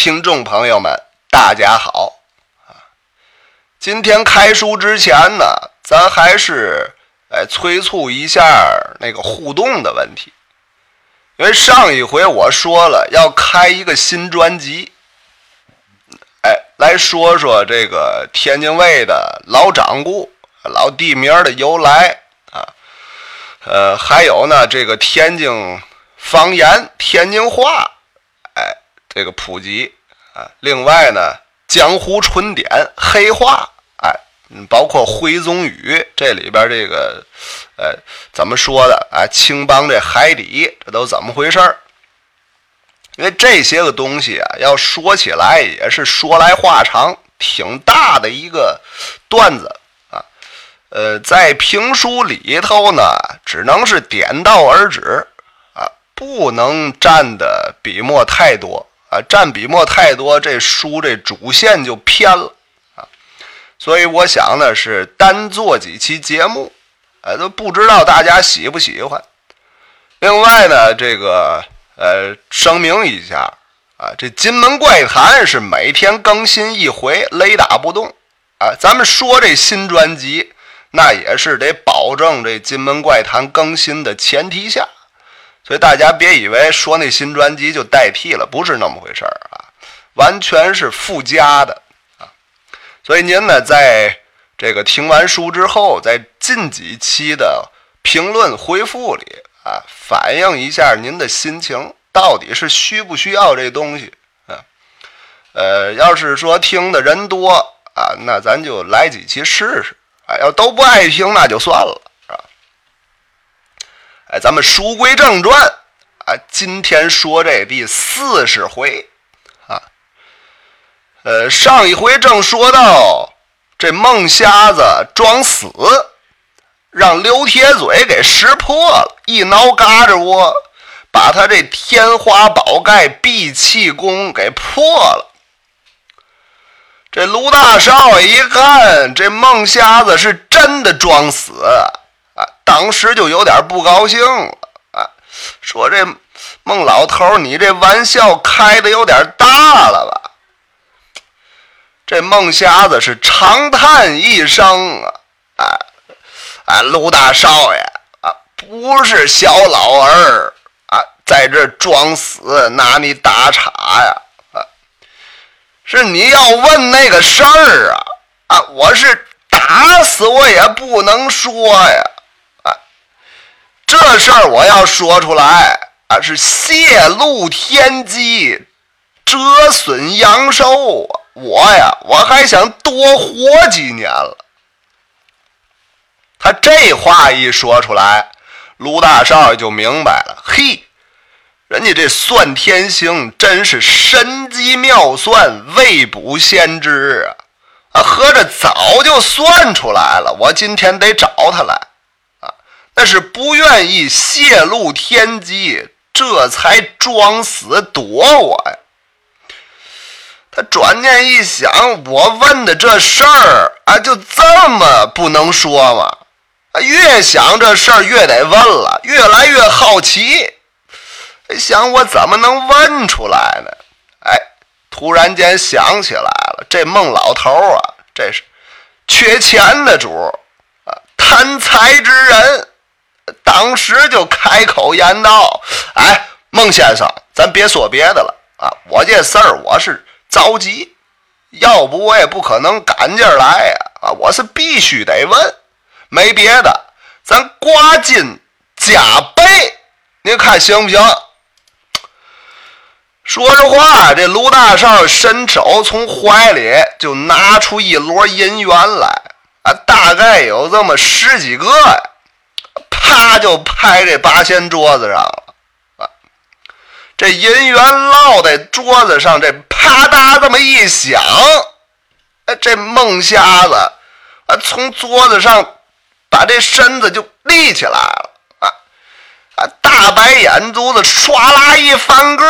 听众朋友们，大家好啊！今天开书之前呢，咱还是哎催促一下那个互动的问题，因为上一回我说了要开一个新专辑，哎，来说说这个天津卫的老掌故、老地名的由来啊，呃，还有呢这个天津方言、天津话。这个普及啊，另外呢，江湖春典、黑话，哎，包括徽宗语这里边这个，呃，怎么说的？啊，青帮这海底，这都怎么回事儿？因为这些个东西啊，要说起来也是说来话长，挺大的一个段子啊。呃，在评书里头呢，只能是点到而止啊，不能占的笔墨太多。啊，占笔墨太多，这书这主线就偏了啊。所以我想呢，是单做几期节目，哎，都不知道大家喜不喜欢。另外呢，这个呃，声明一下啊，这《金门怪谈》是每天更新一回，雷打不动啊。咱们说这新专辑，那也是得保证这《金门怪谈》更新的前提下。所以大家别以为说那新专辑就代替了，不是那么回事儿啊，完全是附加的啊。所以您呢，在这个听完书之后，在近几期的评论回复里啊，反映一下您的心情，到底是需不需要这东西啊？呃，要是说听的人多啊，那咱就来几期试试啊；要都不爱听，那就算了。哎，咱们书归正传啊，今天说这第四十回啊。呃，上一回正说到这孟瞎子装死，让刘铁嘴给识破了，一挠嘎吱窝，把他这天花宝盖闭气功给破了。这卢大少爷一看，这孟瞎子是真的装死。当时就有点不高兴了啊，说这孟老头你这玩笑开的有点大了吧？这孟瞎子是长叹一声啊，啊啊，陆大少爷啊，不是小老儿啊，在这装死拿你打岔呀啊，是你要问那个事儿啊啊，我是打死我也不能说呀。这事儿我要说出来啊，是泄露天机，折损阳寿！我呀，我还想多活几年了。他这话一说出来，卢大少爷就明白了。嘿，人家这算天星真是神机妙算，未卜先知啊！啊，合着早就算出来了。我今天得找他来。那是不愿意泄露天机，这才装死躲我呀。他转念一想，我问的这事儿啊，就这么不能说吗？越想这事儿越得问了，越来越好奇。想我怎么能问出来呢？哎，突然间想起来了，这孟老头啊，这是缺钱的主啊，贪财之人。当时就开口言道：“哎，孟先生，咱别说别的了啊！我这事儿我是着急，要不我也不可能赶劲儿来呀！啊，我是必须得问，没别的，咱刮金加倍，您看行不行？”说着话，这卢大少伸手从怀里就拿出一摞银元来，啊，大概有这么十几个呀。啪就拍这八仙桌子上了，啊！这银元落在桌子上，这啪嗒这么一响，哎，这孟瞎子啊，从桌子上把这身子就立起来了，啊啊！大白眼珠子唰啦一翻个，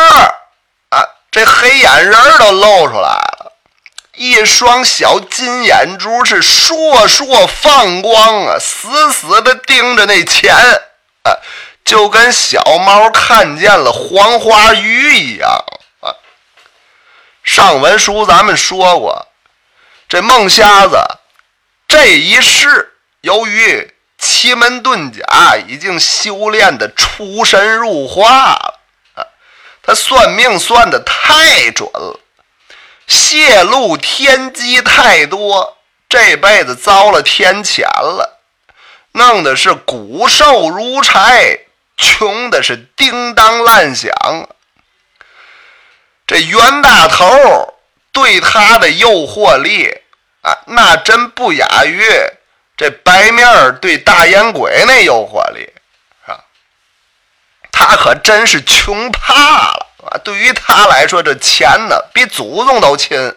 啊，这黑眼仁儿都露出来了。一双小金眼珠是烁烁放光啊，死死的盯着那钱啊，就跟小猫看见了黄花鱼一样啊。上文书咱们说过，这孟瞎子这一世，由于奇门遁甲已经修炼的出神入化了啊，他算命算的太准了，泄露天机太多，这辈子遭了天谴了，弄的是骨瘦如柴，穷的是叮当乱响。这袁大头对他的诱惑力啊，那真不亚于这白面对大烟鬼那诱惑力，啊，他可真是穷怕了。啊！对于他来说，这钱呢比祖宗都亲。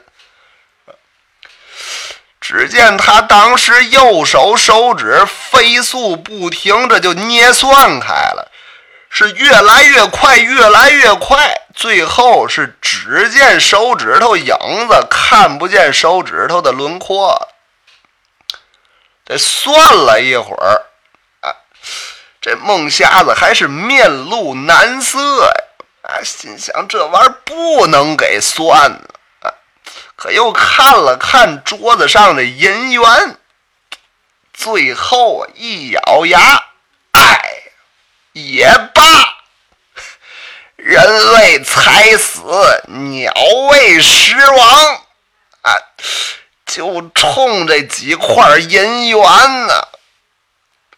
只见他当时右手手指飞速不停，这就捏算开了。是越来越快，越来越快，最后是只见手指头影子，看不见手指头的轮廓。这算了一会儿，啊，这孟瞎子还是面露难色呀！啊，心想这玩意儿不能给算了啊！可又看了看桌子上的银元，最后一咬牙。哎也罢，人为财死，鸟为食亡，啊！就冲这几块银元呢，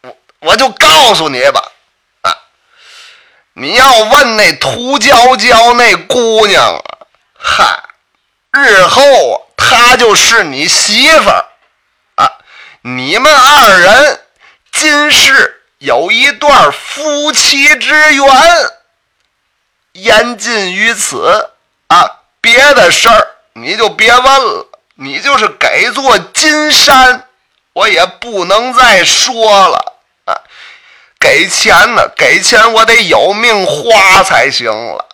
我我就告诉你吧，你要问那涂娇娇那姑娘啊，嗨，日后她就是你媳妇儿啊！你们二人今世。有一段夫妻之缘，言尽于此啊！别的事儿你就别问了，你就是给座金山，我也不能再说了！给钱呢，给钱我得有命花才行了。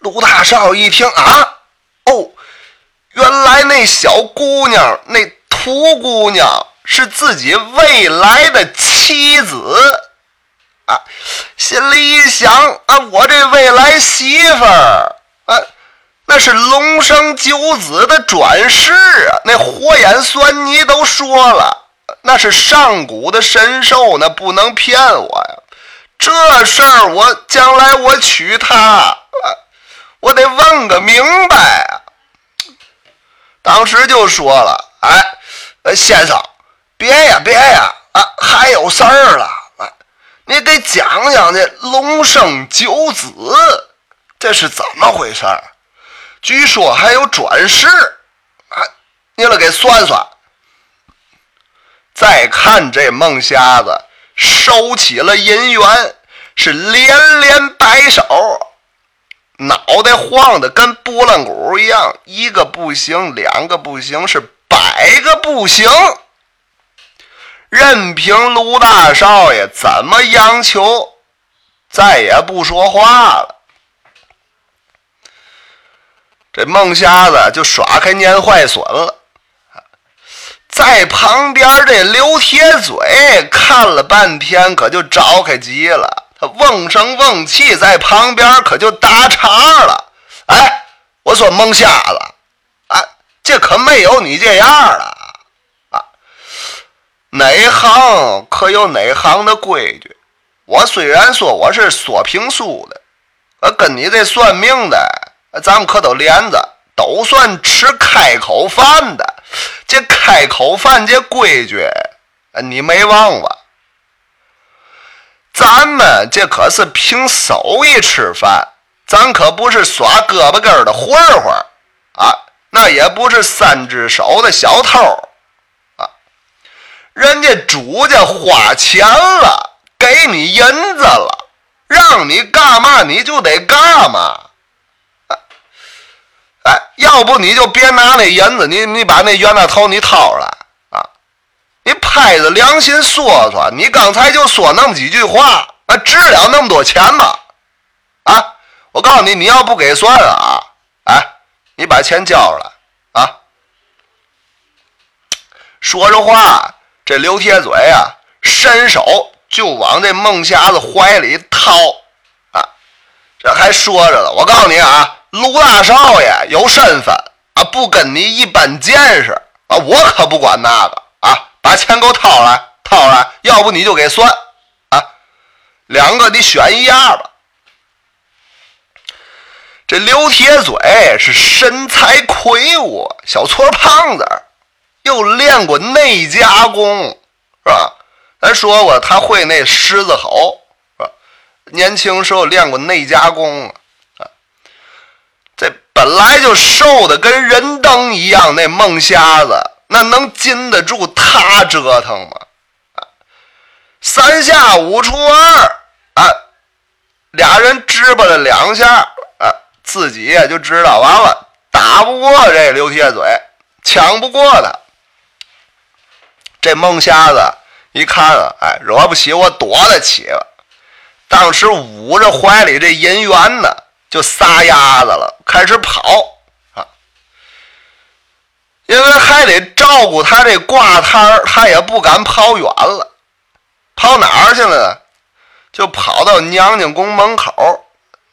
陆大少一听啊，哦，原来那小姑娘，那涂姑娘。是自己未来的妻子啊，心里一想啊，我这未来媳妇儿啊，那是龙生九子的转世啊，那火眼狻猊都说了，那是上古的神兽，那不能骗我呀。这事儿我将来我娶她，我得问个明白啊。当时就说了，哎，先生。别呀，别呀！啊，还有事儿了！你给讲讲这龙生九子，这是怎么回事儿？据说还有转世啊！你了给算算。再看这孟瞎子收起了银元，是连连摆手，脑袋晃得跟拨浪鼓一样，一个不行，两个不行，是百个不行。任凭卢大少爷怎么央求，再也不说话了。这孟瞎子就耍开蔫坏损了。在旁边这刘铁嘴看了半天，可就着开急了。他瓮声瓮气，在旁边可就打岔了：“哎，我说孟瞎子，啊，这可没有你这样的。”哪行可有哪行的规矩？我虽然说我是说评书的，呃，跟你这算命的，咱们可都连着，都算吃开口饭的。这开口饭这规矩，你没忘吧？咱们这可是凭手艺吃饭，咱可不是耍胳膊根的混混啊，那也不是三只手的小偷啊。人家主家花钱了，给你银子了，让你干嘛你就得干嘛。哎，要不你就别拿那银子，你你把那冤大头你掏出来啊！你拍着良心说说，你刚才就说那么几句话，那值了那么多钱吗？啊！我告诉你，你要不给算了啊，哎，你把钱交出来啊！说着话。这刘铁嘴啊，伸手就往这孟瞎子怀里掏啊！这还说着了，我告诉你啊，卢大少爷有身份啊，不跟你一般见识啊，我可不管那个啊，把钱给我掏来，掏来，要不你就给算啊，两个你选一样吧。这刘铁嘴是身材魁梧，小矬胖子，又练过内家功，是吧？咱说过他会那狮子吼，是吧？年轻时候练过内家功。这本来就瘦的跟人灯一样，那孟瞎子那能禁得住他折腾吗？三下五除二啊，俩人支吧了两下啊。自己也就知道，完了打不过这刘铁嘴，抢不过他。这孟瞎子一看啊，哎，惹不起我躲得起了。当时捂着怀里这银元呢，就撒丫子了，开始跑啊。因为还得照顾他这挂摊儿，他也不敢跑远了。跑哪儿去了呢？就跑到娘娘宫门口。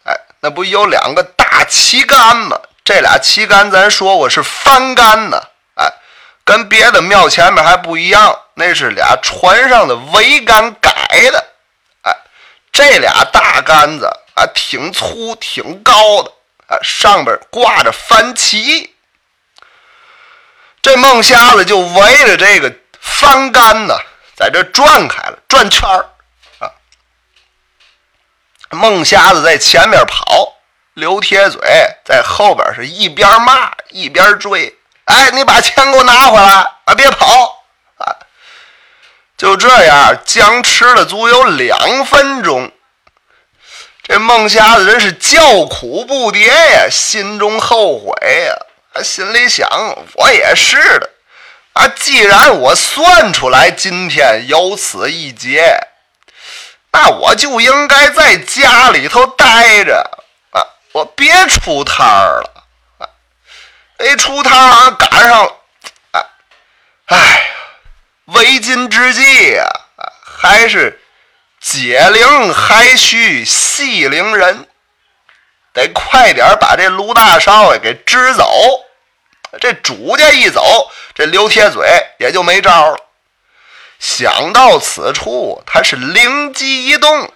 哎，那不有两个？大旗杆吗，这俩旗杆咱说过是翻杆呢，哎，跟别的庙前面还不一样，那是俩船上的桅杆改的，哎，这俩大杆子啊，挺粗挺高的，啊，上边挂着翻旗，这孟瞎子就围着这个翻杆呢，在这转开了，转圈儿啊，孟瞎子在前面跑。刘铁嘴在后边是一边骂一边追，哎，你把钱给我拿回来啊！别跑啊！就这样僵持了足有两分钟。这孟瞎子人是叫苦不迭呀，心中后悔呀，他心里想：我也是的。啊，既然我算出来今天有此一劫，那我就应该在家里头待着。啊。我别出摊儿了，啊，一，出摊儿赶上了，哎，哎呀，为今之计呀，还是解铃还须系铃人，得快点把这卢大少爷给支走。这主家一走，这刘铁嘴也就没招了。想到此处，他是灵机一动。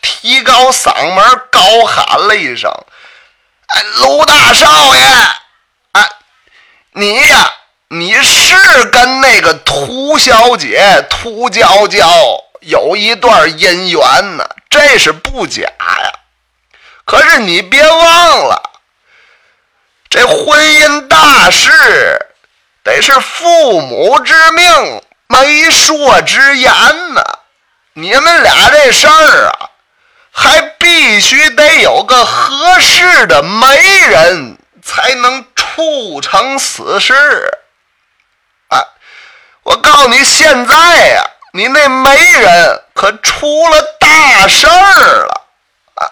提高嗓门，高喊了一声：“哎，卢大少爷，哎，你呀，你是跟那个涂小姐涂娇娇有一段姻缘呢，这是不假呀。可是你别忘了，这婚姻大事得是父母之命、媒妁之言呢。你们俩这事儿啊。”还必须得有个合适的媒人，才能促成此事。啊，我告诉你，现在呀，你那媒人可出了大事儿了。啊，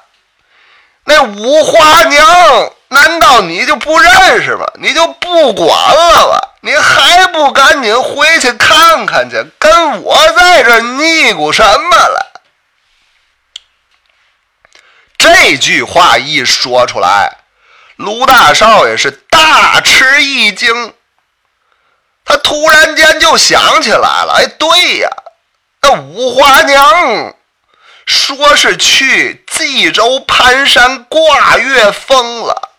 那五花娘，难道你就不认识吗？你就不管了吧？你还不赶紧回去看看去？跟我在这腻咕什么了？这句话一说出来，卢大少爷是大吃一惊。他突然间就想起来了，哎，对呀，那五花娘说是去冀州盘山挂月峰了。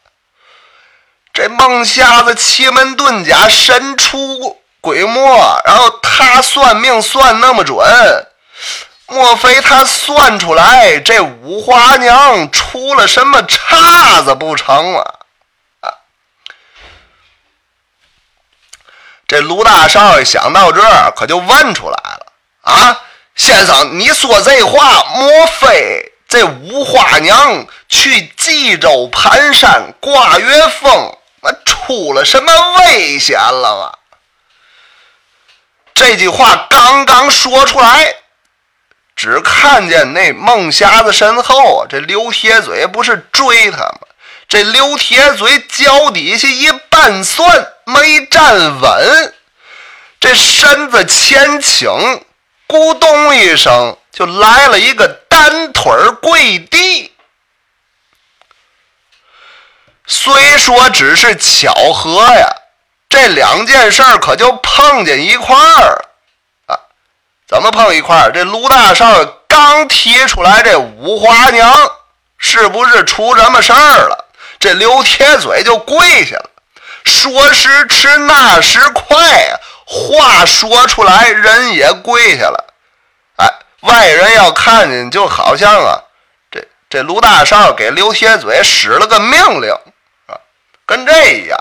这孟瞎子奇门遁甲神出鬼没，然后他算命算那么准。莫非他算出来这五花娘出了什么岔子不成啊？啊！这卢大少爷想到这儿，可就问出来：“啊，先生，你说这话，莫非这五花娘去冀州盘山挂月峰，那出了什么危险了吗？”这句话刚刚说出来。只看见那孟瞎子身后，这刘铁嘴不是追他吗？这刘铁嘴脚底下一绊蒜，没站稳，这身子前倾，咕咚一声就来了一个单腿跪地。虽说只是巧合呀，这两件事儿可就碰见一块儿了啊！怎么碰一块儿？这卢大少刚提出来这五花娘，是不是出什么事儿了？这刘铁嘴就跪下了，说时迟，那时快呀，话说出来，人也跪下了。哎，外人要看见，就好像啊，这这卢大少给刘铁嘴使了个命令啊。跟这一样，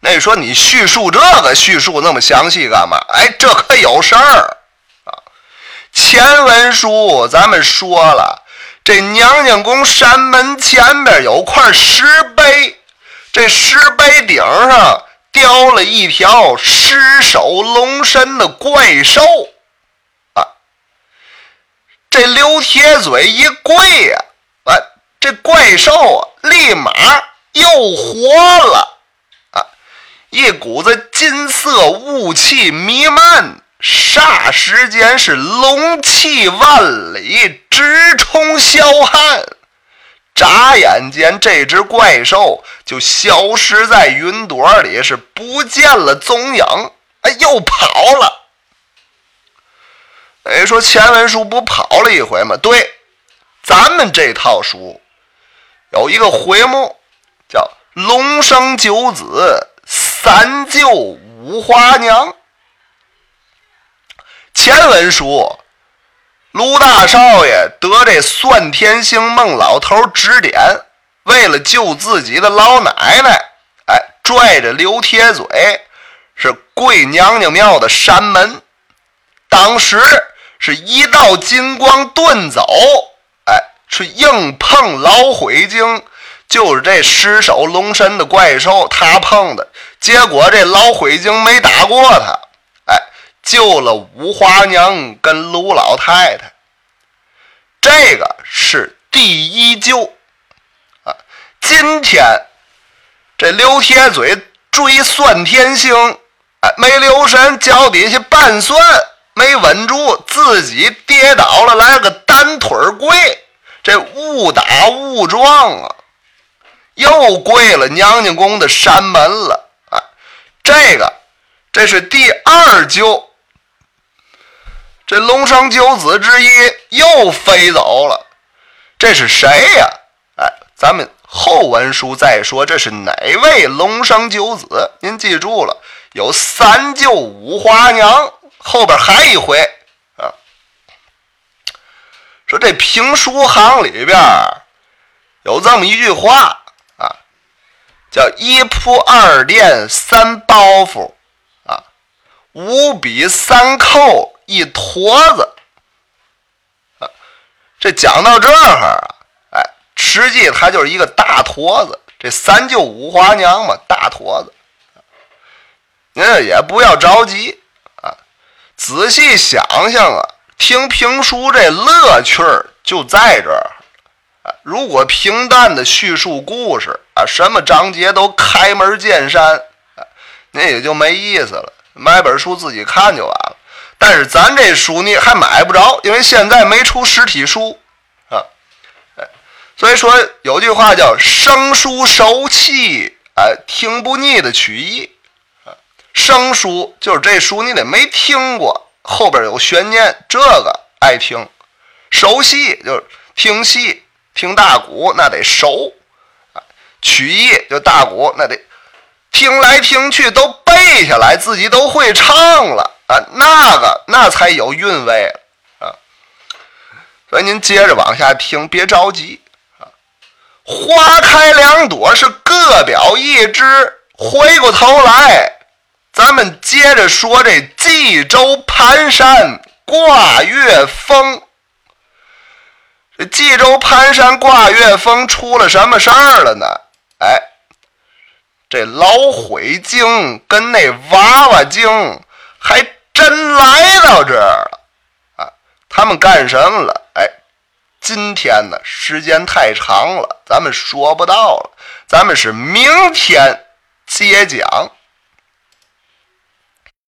那你说你叙述这个叙述那么详细干嘛？哎，这可有事儿啊！前文书咱们说了，这娘娘宫山门前边有块石碑，这石碑顶上雕了一条狮首龙身的怪兽啊！这刘铁嘴一跪呀，啊。这怪兽啊，立马又活了啊！一股子金色雾气弥漫，霎时间是龙气万里，直冲霄汉。眨眼间，这只怪兽就消失在云朵里，是不见了踪影。哎，又跑了。哎，说前文书不跑了一回吗？对，咱们这套书。有一个回目叫“龙生九子，三救五花娘”。前文书，卢大少爷得这算天星孟老头指点，为了救自己的老奶奶，哎，拽着刘铁嘴是跪娘娘庙的山门。当时是一道金光遁走。哎是硬碰老鬼精，就是这尸首龙身的怪兽，他碰的结果，这老鬼精没打过他，救了五花娘跟卢老太太，这个是第一救啊！今天这刘铁嘴追算天星，哎，没留神脚底下绊算，没稳住，自己跌倒了，来个单腿跪。这误打误撞啊，又跪了娘娘宫的山门了啊！这个，这是第二救，这龙生九子之一又飞走了，这是谁呀？哎，咱们后文书再说，这是哪位龙生九子？您记住了，有三舅五花娘，后边还一回啊。说这评书行里边有这么一句话啊，叫一铺二垫三包袱啊，五笔三扣一坨子啊。这讲到这儿啊，哎，实际它就是一个大坨子。这三舅五花娘嘛，大坨子。您也不要着急啊，仔细想想啊。听评书这乐趣儿就在这儿啊！如果平淡的叙述故事啊，什么章节都开门见山啊，那也就没意思了。买本书自己看就完了。但是咱这书你还买不着，因为现在没出实体书啊。哎，所以说有句话叫“生书熟气”，哎，听不腻的曲艺啊。生书就是这书你得没听过。后边有悬念，这个爱听；熟戏就是听戏，听大鼓那得熟啊。曲艺就大鼓那得听来听去都背下来，自己都会唱了啊。那个那才有韵味啊。所以您接着往下听，别着急啊。花开两朵是各表一枝，回过头来。咱们接着说这冀州盘山挂月峰。这冀州盘山挂月峰出了什么事儿了呢？哎，这老鬼精跟那娃娃精还真来到这儿了啊！他们干什么了？哎，今天呢时间太长了，咱们说不到了，咱们是明天接讲。